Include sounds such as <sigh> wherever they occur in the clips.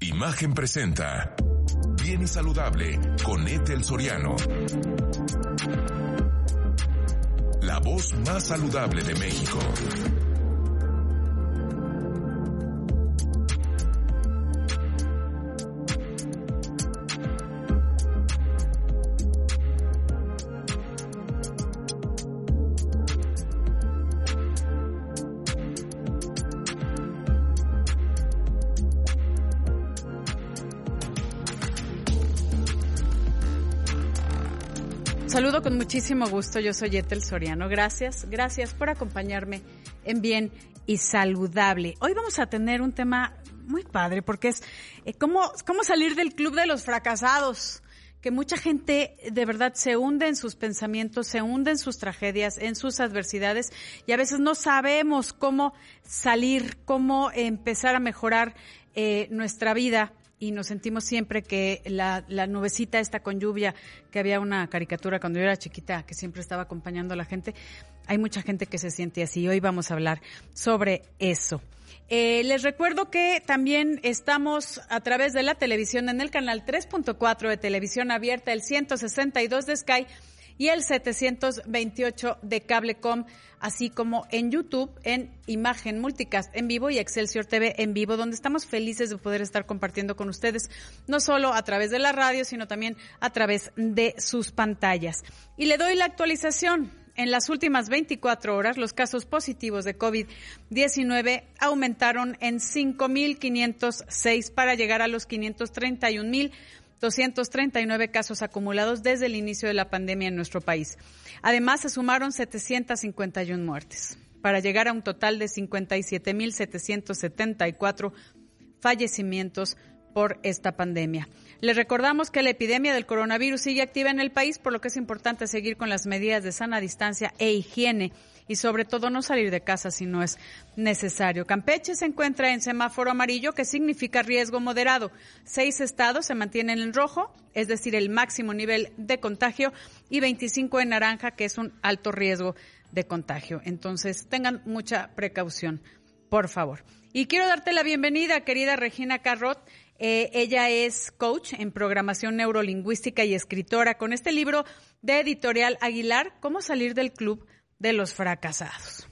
Imagen presenta. Bien y saludable con Ethel Soriano. La voz más saludable de México. Saludo con muchísimo gusto. Yo soy Etel Soriano. Gracias, gracias por acompañarme en Bien y Saludable. Hoy vamos a tener un tema muy padre porque es eh, cómo, cómo salir del club de los fracasados que mucha gente de verdad se hunde en sus pensamientos, se hunde en sus tragedias, en sus adversidades y a veces no sabemos cómo salir, cómo empezar a mejorar eh, nuestra vida y nos sentimos siempre que la, la nubecita esta con lluvia, que había una caricatura cuando yo era chiquita que siempre estaba acompañando a la gente, hay mucha gente que se siente así. Hoy vamos a hablar sobre eso. Eh, les recuerdo que también estamos a través de la televisión en el canal 3.4 de televisión abierta, el 162 de Sky y el 728 de Cablecom, así como en YouTube, en Imagen Multicast en vivo y Excelsior TV en vivo, donde estamos felices de poder estar compartiendo con ustedes, no solo a través de la radio, sino también a través de sus pantallas. Y le doy la actualización. En las últimas 24 horas, los casos positivos de COVID-19 aumentaron en 5.506 para llegar a los 531.000 239 casos acumulados desde el inicio de la pandemia en nuestro país. Además, se sumaron 751 muertes para llegar a un total de 57.774 fallecimientos por esta pandemia. Les recordamos que la epidemia del coronavirus sigue activa en el país, por lo que es importante seguir con las medidas de sana distancia e higiene y sobre todo no salir de casa si no es necesario. Campeche se encuentra en semáforo amarillo, que significa riesgo moderado. Seis estados se mantienen en rojo, es decir, el máximo nivel de contagio, y 25 en naranja, que es un alto riesgo de contagio. Entonces, tengan mucha precaución, por favor. Y quiero darte la bienvenida, querida Regina Carrot. Eh, ella es coach en programación neurolingüística y escritora con este libro de editorial Aguilar, ¿Cómo salir del club de los fracasados.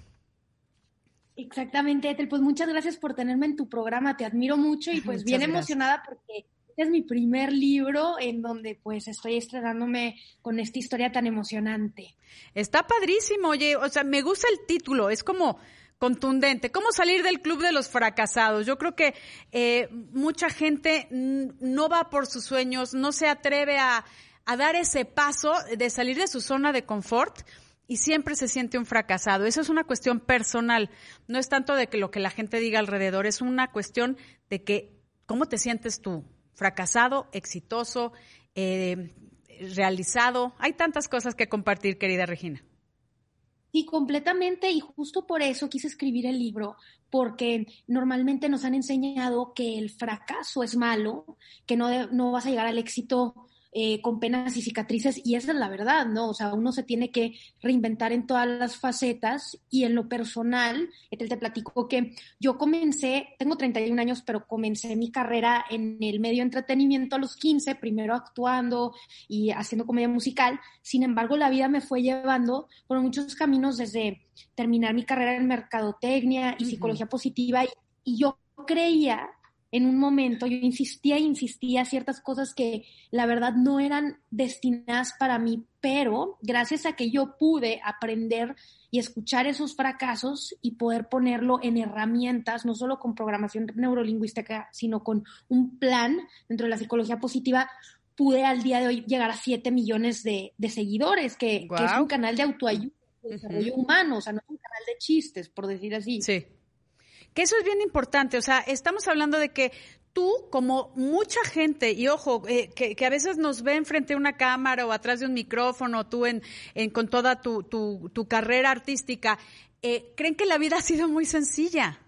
Exactamente, Ethel. Pues muchas gracias por tenerme en tu programa. Te admiro mucho y <laughs> pues bien emocionada porque este es mi primer libro en donde pues estoy estrenándome con esta historia tan emocionante. Está padrísimo, oye, o sea, me gusta el título, es como contundente. ¿Cómo salir del club de los fracasados? Yo creo que eh, mucha gente no va por sus sueños, no se atreve a, a dar ese paso de salir de su zona de confort y siempre se siente un fracasado. Eso es una cuestión personal. No es tanto de que lo que la gente diga alrededor, es una cuestión de que cómo te sientes tú, fracasado, exitoso, eh, realizado. Hay tantas cosas que compartir, querida Regina. Sí, completamente, y justo por eso quise escribir el libro, porque normalmente nos han enseñado que el fracaso es malo, que no, no vas a llegar al éxito eh, con penas y cicatrices, y esa es la verdad, ¿no? O sea, uno se tiene que reinventar en todas las facetas y en lo personal, te, te platico que yo comencé, tengo 31 años, pero comencé mi carrera en el medio de entretenimiento a los 15, primero actuando y haciendo comedia musical, sin embargo, la vida me fue llevando por muchos caminos desde terminar mi carrera en mercadotecnia y psicología positiva, y, y yo creía en un momento yo insistía e insistía ciertas cosas que la verdad no eran destinadas para mí, pero gracias a que yo pude aprender y escuchar esos fracasos y poder ponerlo en herramientas, no solo con programación neurolingüística, sino con un plan dentro de la psicología positiva, pude al día de hoy llegar a 7 millones de, seguidores, que, es un canal de autoayuda, de desarrollo humano, o sea, no es un canal de chistes, por decir así. Sí. Que eso es bien importante, o sea, estamos hablando de que tú, como mucha gente, y ojo, eh, que, a veces nos ven frente a una cámara o atrás de un micrófono, tú en, con toda tu, tu, carrera artística, eh, creen que la vida ha sido muy sencilla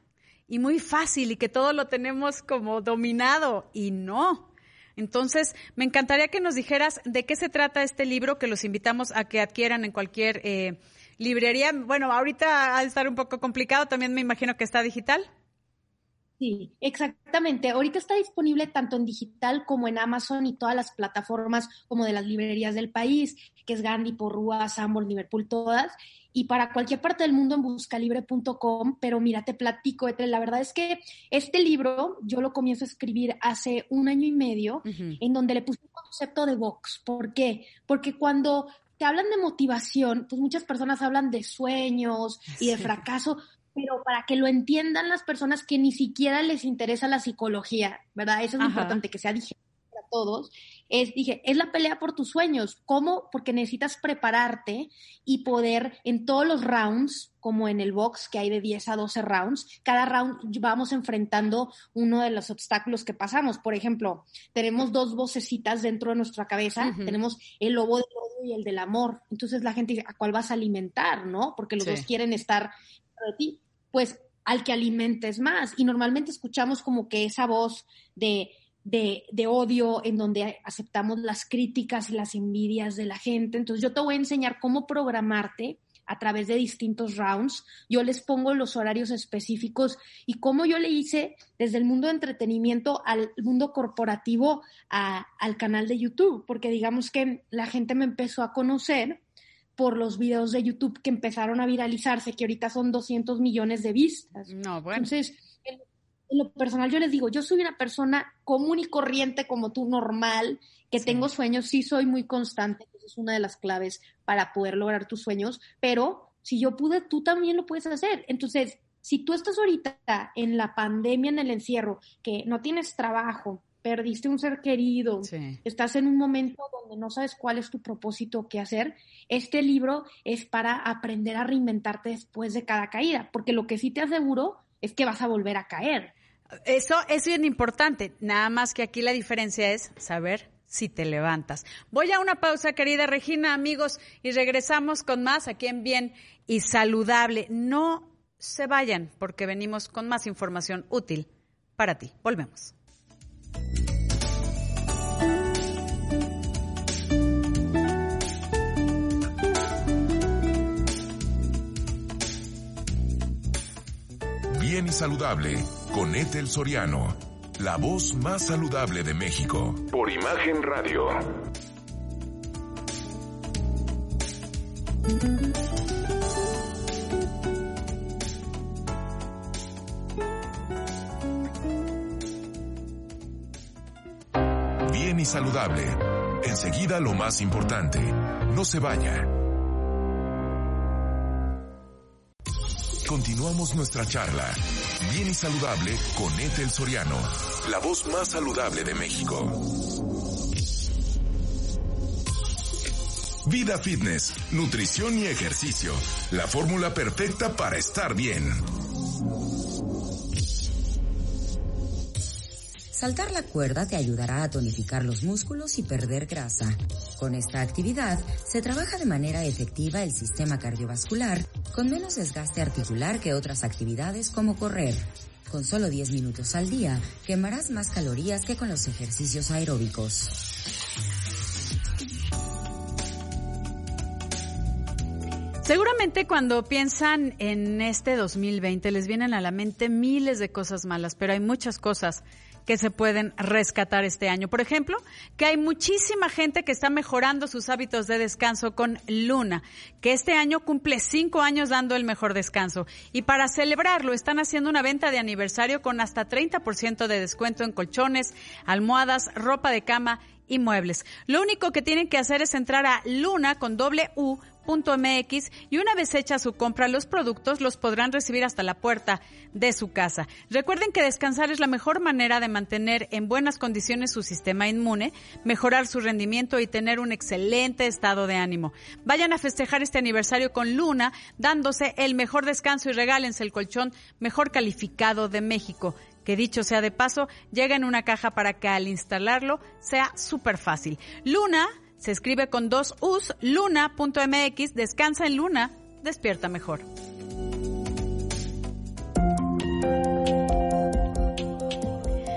y muy fácil y que todo lo tenemos como dominado y no. Entonces, me encantaría que nos dijeras de qué se trata este libro, que los invitamos a que adquieran en cualquier eh, librería. Bueno, ahorita ha de estar un poco complicado, también me imagino que está digital. Sí, exactamente. Ahorita está disponible tanto en digital como en Amazon y todas las plataformas como de las librerías del país, que es Gandhi, Porrúa, Sambor, Liverpool, todas. Y para cualquier parte del mundo en buscalibre.com. Pero mira, te platico, la verdad es que este libro yo lo comienzo a escribir hace un año y medio, en donde le puse un concepto de box. ¿Por qué? Porque cuando te hablan de motivación, pues muchas personas hablan de sueños y de fracaso, pero para que lo entiendan las personas que ni siquiera les interesa la psicología, ¿verdad? Eso es importante, que sea digerible para todos. Es, dije, es la pelea por tus sueños. ¿Cómo? Porque necesitas prepararte y poder en todos los rounds, como en el box, que hay de 10 a 12 rounds, cada round vamos enfrentando uno de los obstáculos que pasamos. Por ejemplo, tenemos dos vocecitas dentro de nuestra cabeza, tenemos el lobo odio y el del amor. Entonces la gente dice, ¿a cuál vas a alimentar? ¿No? Porque los dos quieren estar de ti pues al que alimentes más. Y normalmente escuchamos como que esa voz de, de, de, odio en donde aceptamos las críticas y las envidias de la gente. Entonces yo te voy a enseñar cómo programarte a través de distintos rounds. Yo les pongo los horarios específicos y cómo yo le hice desde el mundo de entretenimiento al mundo corporativo al canal de YouTube, porque digamos que la gente me empezó a conocer por los videos de YouTube que empezaron a viralizarse, que ahorita son 200 millones de vistas. No, bueno. Entonces, en, lo personal yo les digo, yo soy una persona común y corriente como tú, normal, que tengo sueños, sí soy muy constante, es una de las claves para poder lograr tus sueños, pero si yo pude, tú también lo puedes hacer. Entonces, si tú estás ahorita en la pandemia, en el encierro, que no tienes trabajo, perdiste un ser querido, estás en un momento donde no sabes cuál es tu propósito, qué hacer, este libro es para aprender a reinventarte después de cada caída, porque lo que sí te aseguro es que vas a volver a caer. Eso es bien importante, nada más que aquí la diferencia es saber si te levantas. Voy a una pausa, querida Regina, amigos, y regresamos con más aquí en Bien y Saludable. No se vayan porque venimos con más información útil para ti. Volvemos. Bien y saludable con Ethel Soriano, la voz más saludable de México. Por Imagen Radio. Bien y saludable. Enseguida lo más importante. No se vaya. Continuamos nuestra charla. Bien y saludable con Ethel Soriano, la voz más saludable de México. Vida Fitness, nutrición y ejercicio. La fórmula perfecta para estar bien. Saltar la cuerda te ayudará a tonificar los músculos y perder grasa. Con esta actividad se trabaja de manera efectiva el sistema cardiovascular con menos desgaste articular que otras actividades como correr. Con solo 10 minutos al día quemarás más calorías que con los ejercicios aeróbicos. Seguramente cuando piensan en este 2020 les vienen a la mente miles de cosas malas, pero hay muchas cosas que se pueden rescatar este año. Por ejemplo, que hay muchísima gente que está mejorando sus hábitos de descanso con Luna, que este año cumple cinco años dando el mejor descanso. Y para celebrarlo, están haciendo una venta de aniversario con hasta 30% de descuento en colchones, almohadas, ropa de cama y muebles. Lo único que tienen que hacer es entrar a Luna con doble U MX y una vez hecha su compra, los productos los podrán recibir hasta la puerta de su casa. Recuerden que descansar es la mejor manera de mantener en buenas condiciones su sistema inmune, mejorar su rendimiento y tener un excelente estado de ánimo. Vayan a festejar este aniversario con Luna, dándose el mejor descanso y regálense el colchón mejor calificado de México que dicho sea de paso, llega en una caja para que al instalarlo sea súper fácil. Luna se escribe con dos U's, luna.mx, descansa en Luna, despierta mejor.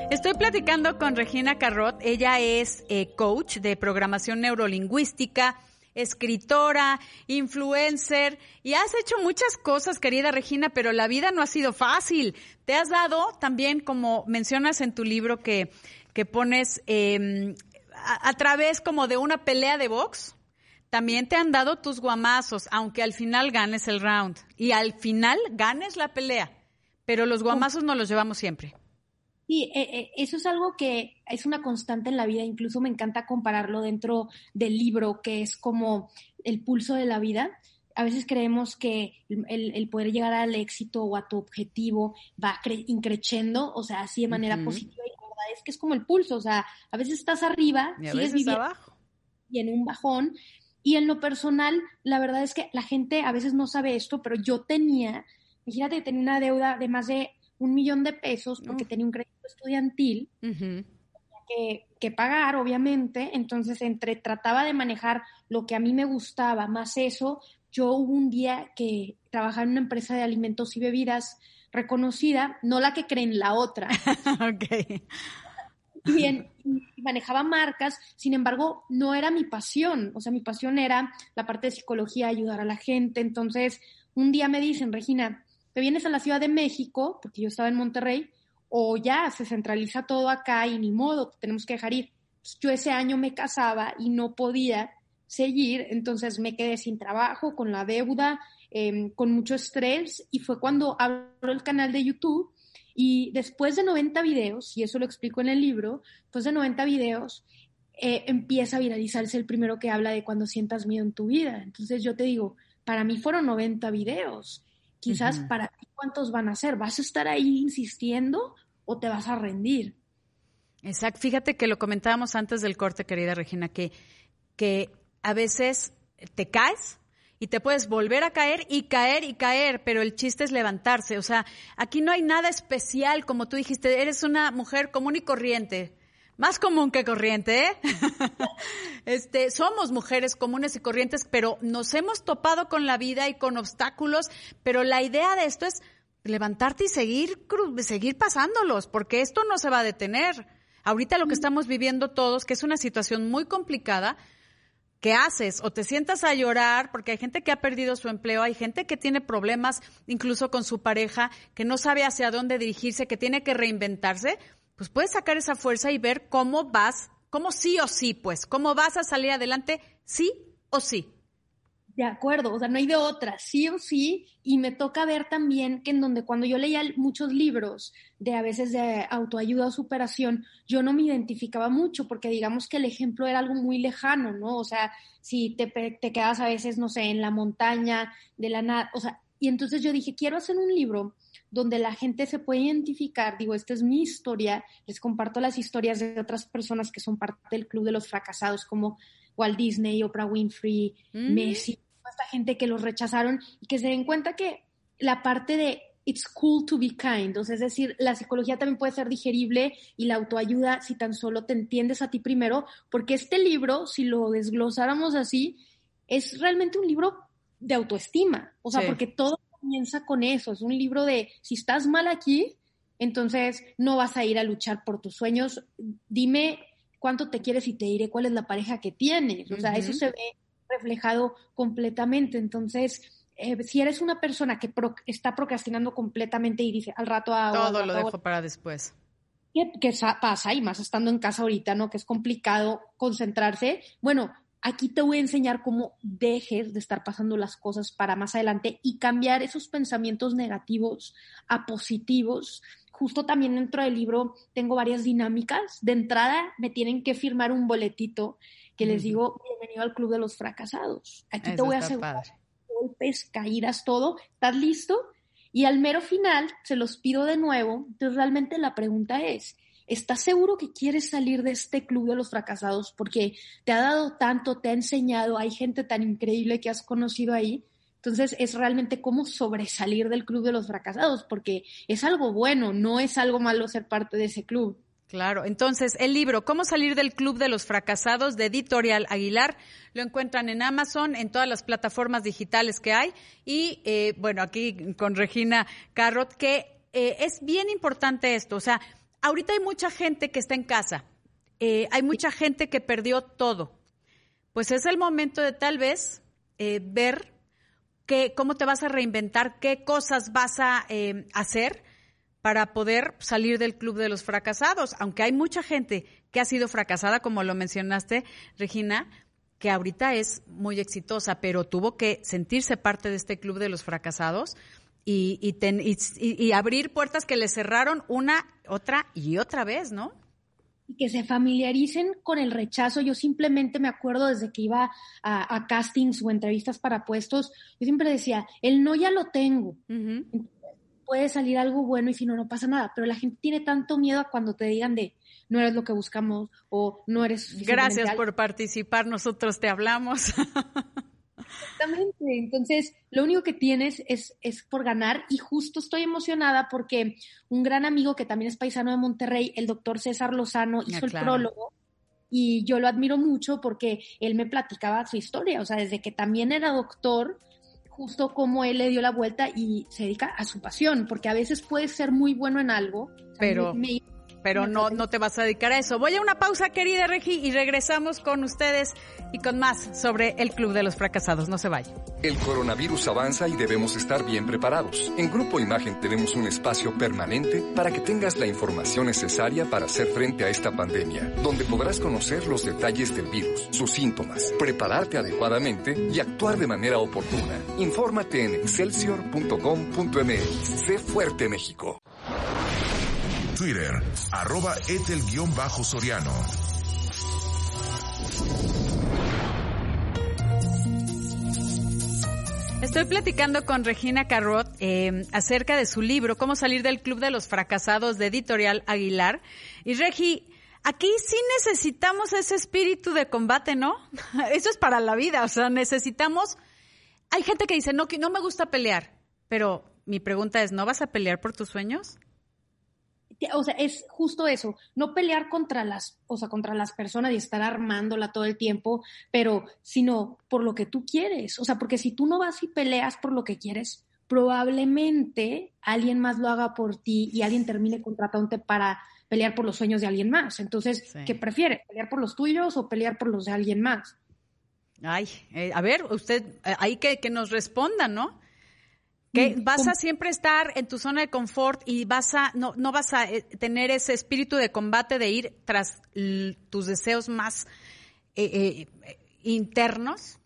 Estoy platicando con Regina Carrot. Ella es eh, coach de programación neurolingüística, escritora, influencer y has hecho muchas cosas, querida Regina, pero la vida no ha sido fácil. Te has dado también, como mencionas en tu libro que, que pones em, a, través como de una pelea de box, también te han dado tus guamazos, aunque al final ganes el round y al final ganes la pelea, pero los guamazos no los llevamos siempre. Sí, eh, eh, eso es algo que es una constante en la vida, incluso me encanta compararlo dentro del libro, que es como el pulso de la vida. A veces creemos que el, poder llegar al éxito o a tu objetivo va increciendo, o sea, así de manera positiva, y la verdad es que es como el pulso, o sea, a veces estás arriba, y viviendo abajo. y en un bajón, y en lo personal, la verdad es que la gente a veces no sabe esto, pero yo tenía, imagínate, tenía una deuda de más de un millón de pesos porque tenía un crédito estudiantil que, que, pagar, obviamente. Entonces, entre trataba de manejar lo que a mí me gustaba, más eso, yo hubo un día que trabajaba en una empresa de alimentos y bebidas reconocida, no la que creen, la otra. <laughs> ok. Bien, y manejaba marcas, sin embargo, no era mi pasión, o sea, mi pasión era la parte de psicología, ayudar a la gente. Entonces, un día me dicen, Regina, te vienes a la Ciudad de México, porque yo estaba en Monterrey, o ya se centraliza todo acá y ni modo, tenemos que dejar ir. Pues, yo ese año me casaba y no podía seguir, entonces me quedé sin trabajo, con la deuda, em, con mucho estrés y fue cuando abro el canal de YouTube y después de 90 videos, y eso lo explico en el libro, después de 90 videos, eh, empieza a viralizarse el primero que habla de cuando sientas miedo en tu vida. Entonces yo te digo, para mí fueron 90 videos Quizás para ti, ¿cuántos van a ser? ¿Vas a estar ahí insistiendo o te vas a rendir? Exacto. Fíjate que lo comentábamos antes del corte, querida Regina, que, que a veces te caes y te puedes volver a caer y caer y caer, pero el chiste es levantarse. O sea, aquí no hay nada especial, como tú dijiste, eres una mujer común y corriente más común que corriente, ¿eh? <laughs> este, somos mujeres comunes y corrientes, pero nos hemos topado con la vida y con obstáculos, pero la idea de esto es levantarte y seguir, seguir pasándolos, porque esto no se va a detener. Ahorita lo que estamos viviendo todos, que es una situación muy complicada, ¿qué haces? O te sientas a llorar porque hay gente que ha perdido su empleo, hay gente que tiene problemas incluso con su pareja, que no sabe hacia dónde dirigirse, que tiene que reinventarse, pues puedes sacar esa fuerza y ver cómo vas, cómo sí o sí, pues, cómo vas a salir adelante, sí o sí. De acuerdo, o sea, no hay de otra, sí o sí, y me toca ver también que en donde cuando yo leía muchos libros de a veces de autoayuda o superación, yo no me identificaba mucho porque digamos que el ejemplo era algo muy lejano, ¿no? O sea, si te, te quedas a veces, no sé, en la montaña, de la nada, o sea, y entonces yo dije, quiero hacer un libro donde la gente se puede identificar, digo, esta es mi historia, les comparto las historias de otras personas que son parte del club de los fracasados, como Walt Disney, Oprah Winfrey, mm. Messi, esta gente que los rechazaron y que se den cuenta que la parte de it's cool to be kind, o sea, es decir, la psicología también puede ser digerible y la autoayuda si tan solo te entiendes a ti primero, porque este libro, si lo desglosáramos así, es realmente un libro de autoestima, o sea, porque todo comienza con eso, es un libro de si estás mal aquí, entonces no vas a ir a luchar por tus sueños, dime cuánto te quieres y te diré cuál es la pareja que tienes, o sea, eso se ve reflejado completamente, entonces... Eh, si eres una persona que está procrastinando completamente y dice al rato a todo lo dejo para después. ¿Qué, ¿Qué, pasa? Y más estando en casa ahorita, ¿no? Que es complicado concentrarse. Bueno, Aquí te voy a enseñar cómo dejes de estar pasando las cosas para más adelante y cambiar esos pensamientos negativos a positivos. Justo también dentro del libro tengo varias dinámicas. De entrada me tienen que firmar un boletito que les digo, bienvenido al Club de los Fracasados. Aquí te voy a hacer golpes, caídas, todo. ¿Estás listo? Y al mero final se los pido de nuevo. Entonces realmente la pregunta es, ¿Estás seguro que quieres salir de este club de los fracasados? Porque te ha dado tanto, te ha enseñado, hay gente tan increíble que has conocido ahí. Entonces es realmente cómo sobresalir del club de los fracasados, porque es algo bueno, no es algo malo ser parte de ese club. Claro, entonces el libro Cómo salir del club de los fracasados de Editorial Aguilar. Lo encuentran en Amazon, en todas las plataformas digitales que hay. Y eh, bueno, aquí con Regina Carrot, que eh, es bien importante esto, o sea, ahorita hay mucha gente que está en casa, eh, hay mucha gente que perdió todo, pues es el momento de tal vez ver qué, cómo te vas a reinventar, qué cosas vas a hacer para poder salir del club de los fracasados. Aunque hay mucha gente que ha sido fracasada, como lo mencionaste, Regina, que ahorita es muy exitosa, pero tuvo que sentirse parte de este club de los fracasados y, y, abrir puertas que le cerraron una, otra y otra vez, ¿no? Y que se familiaricen con el rechazo. Yo simplemente me acuerdo desde que iba a, castings o entrevistas para puestos, yo siempre decía, el no ya lo tengo puede salir algo bueno y si no, no pasa nada. Pero la gente tiene tanto miedo a cuando te digan de no eres lo que buscamos o no eres. Gracias por participar, nosotros te hablamos. <laughs> Exactamente. Entonces, lo único que tienes es, es por ganar y justo estoy emocionada porque un gran amigo que también es paisano de Monterrey, el doctor César Lozano, ah, hizo el prólogo y yo lo admiro mucho porque él me platicaba su historia, o sea, desde que también era doctor, justo como él le dio la vuelta y se dedica a su pasión, porque a veces puede ser muy bueno en algo, pero pero no, no te vas a dedicar a eso. Voy a una pausa, querida Regi, y regresamos con ustedes y con más sobre el Club de los Fracasados. No se vaya. El coronavirus avanza y debemos estar bien preparados. En Grupo Imagen tenemos un espacio permanente para que tengas la información necesaria para hacer frente a esta pandemia, donde podrás conocer los detalles del virus, sus síntomas, prepararte adecuadamente y actuar de manera oportuna. Infórmate en excelsior.com.mx. Sé fuerte México. Twitter, arroba etel-soriano. Estoy platicando con Regina Carrot eh, acerca de su libro Cómo salir del club de los fracasados de Editorial Aguilar. Y Regi, aquí sí necesitamos ese espíritu de combate, ¿no? <laughs> Eso es para la vida, o sea, necesitamos... Hay gente que dice, no, no me gusta pelear, pero mi pregunta es, ¿no vas a pelear por tus sueños? O sea, es justo eso, no pelear contra las, o sea, contra las personas y estar armándola todo el tiempo, pero sino por lo que tú quieres, o sea, porque si tú no vas y peleas por lo que quieres, probablemente alguien más lo haga por ti y alguien termine contratándote para pelear por los sueños de alguien más. Entonces, ¿qué prefiere? ¿Pelear por los tuyos o pelear por los de alguien más? Ay, eh, a ver, usted, eh, ahí que, que nos responda, ¿no? Que vas a siempre estar en tu zona de confort y vas a, no, no vas a eh, tener ese espíritu de combate de ir tras tus deseos más eh, eh, internos,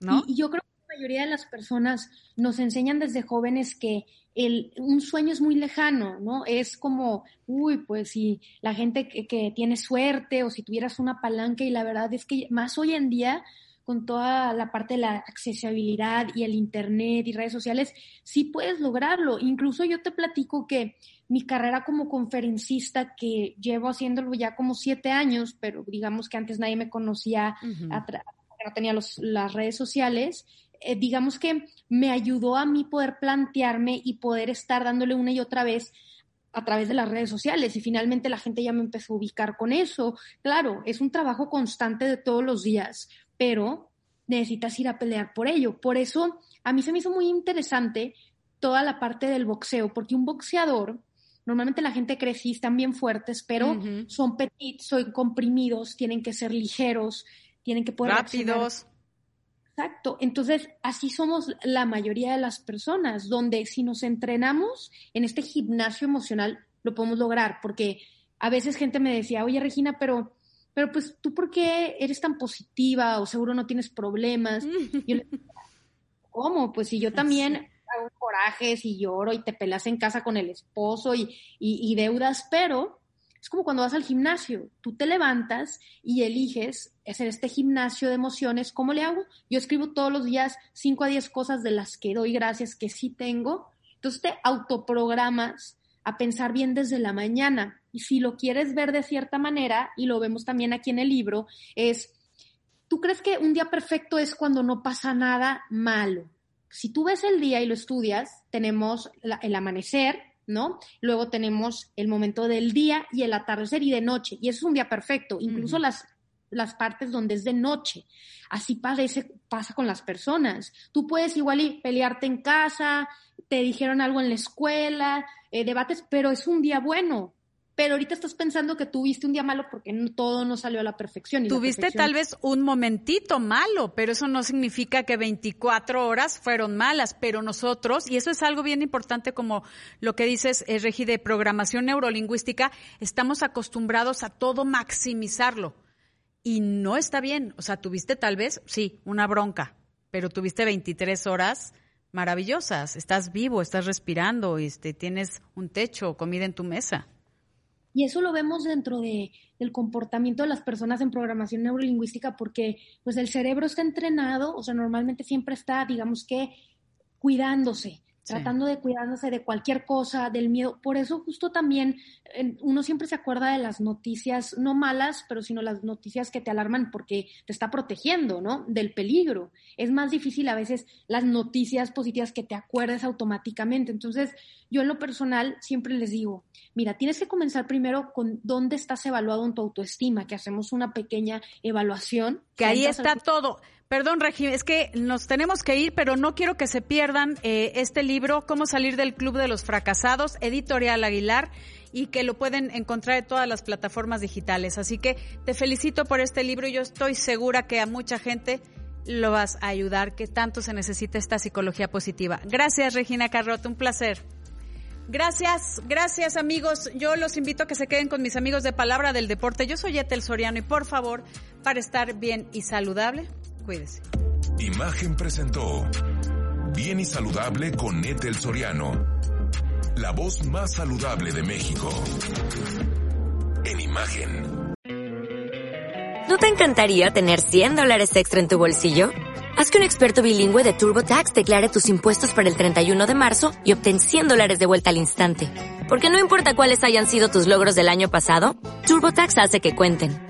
¿no? Y, yo creo que la mayoría de las personas nos enseñan desde jóvenes que el, un sueño es muy lejano, ¿no? Es como, uy, pues si la gente que, que tiene suerte o si tuvieras una palanca y la verdad es que más hoy en día con toda la parte de la accesibilidad y el Internet y redes sociales, sí puedes lograrlo. Incluso yo te platico que mi carrera como conferencista, que llevo haciéndolo ya como siete años, pero digamos que antes nadie me conocía, no tenía las redes sociales, eh, digamos que me ayudó a mí poder plantearme y poder estar dándole una y otra vez a través de las redes sociales y finalmente la gente ya me empezó a ubicar con eso. Claro, es un trabajo constante de todos los días, pero necesitas ir a pelear por ello. Por eso a mí se me hizo muy interesante toda la parte del boxeo, porque un boxeador, normalmente la gente cree que están bien fuertes, pero son petit, son comprimidos, tienen que ser ligeros, tienen que poder... Rápidos. Exacto. Entonces, así somos la mayoría de las personas, donde si nos entrenamos en este gimnasio emocional, lo podemos lograr, porque a veces gente me decía, oye Regina, pero pero pues tú por qué eres tan positiva o seguro no tienes problemas. <laughs> yo le ¿cómo? Pues si yo también hago corajes y lloro y te pelas en casa con el esposo y, y, deudas, pero es como cuando vas al gimnasio, tú te levantas y eliges hacer este gimnasio de emociones. ¿Cómo le hago? Yo escribo todos los días 5 a 10 cosas de las que doy gracias que sí tengo. Entonces te autoprogramas a pensar bien desde la mañana. Y si lo quieres ver de cierta manera, y lo vemos también aquí en el libro, es, ¿tú crees que un día perfecto es cuando no pasa nada malo? Si tú ves el día y lo estudias, tenemos el amanecer, ¿no? Luego tenemos el momento del día y el atardecer y de noche. Y eso es un día perfecto. Incluso las, las partes donde es de noche. Así parece, pasa con las personas. Tú puedes igual y pelearte en casa, te dijeron algo en la escuela, eh, debates, pero es un día bueno pero ahorita estás pensando que tuviste un día malo porque todo no salió a la perfección. tuviste tal vez un momentito malo, pero eso no significa que 24 horas fueron malas, pero nosotros, y eso es algo bien importante como lo que dices, es eh, Regi, de programación neurolingüística, estamos acostumbrados a todo maximizarlo. Y no está bien. O sea, tuviste tal vez, sí, una bronca, pero tuviste 23 horas maravillosas. Estás vivo, estás respirando, este, tienes un techo, comida en tu mesa. Y eso lo vemos dentro de, del comportamiento de las personas en programación neurolingüística porque pues el cerebro está entrenado, o sea, normalmente siempre está, digamos que, cuidándose tratando de cuidándose de cualquier cosa, del miedo. Por eso justo también uno siempre se acuerda de las noticias, no malas, pero sino las noticias que te alarman porque te está protegiendo, ¿no? Del peligro. Es más difícil a veces las noticias positivas que te acuerdes automáticamente. Entonces, yo en lo personal siempre les digo, mira, tienes que comenzar primero con dónde estás evaluado en tu autoestima, que hacemos una pequeña evaluación. Que ahí está todo. Perdón, Regi, es que nos tenemos que ir, pero no quiero que se pierdan eh, este libro, Cómo salir del Club de los Fracasados, editorial Aguilar, y que lo pueden encontrar en todas las plataformas digitales. Así que te felicito por este libro y yo estoy segura que a mucha gente lo vas a ayudar, que tanto se necesita esta psicología positiva. Gracias, Regina Carrot, un placer. Gracias, gracias amigos. Yo los invito a que se queden con mis amigos de Palabra del Deporte. Yo soy Etel Soriano y por favor, para estar bien y saludable, Cuídese. Imagen presentó Bien y Saludable con Etel Soriano. La voz más saludable de México. En imagen. ¿No te encantaría tener 100 dólares extra en tu bolsillo? Haz que un experto bilingüe de TurboTax declare tus impuestos para el 31 de marzo y obtén 100 dólares de vuelta al instante. Porque no importa cuáles hayan sido tus logros del año pasado, TurboTax hace que cuenten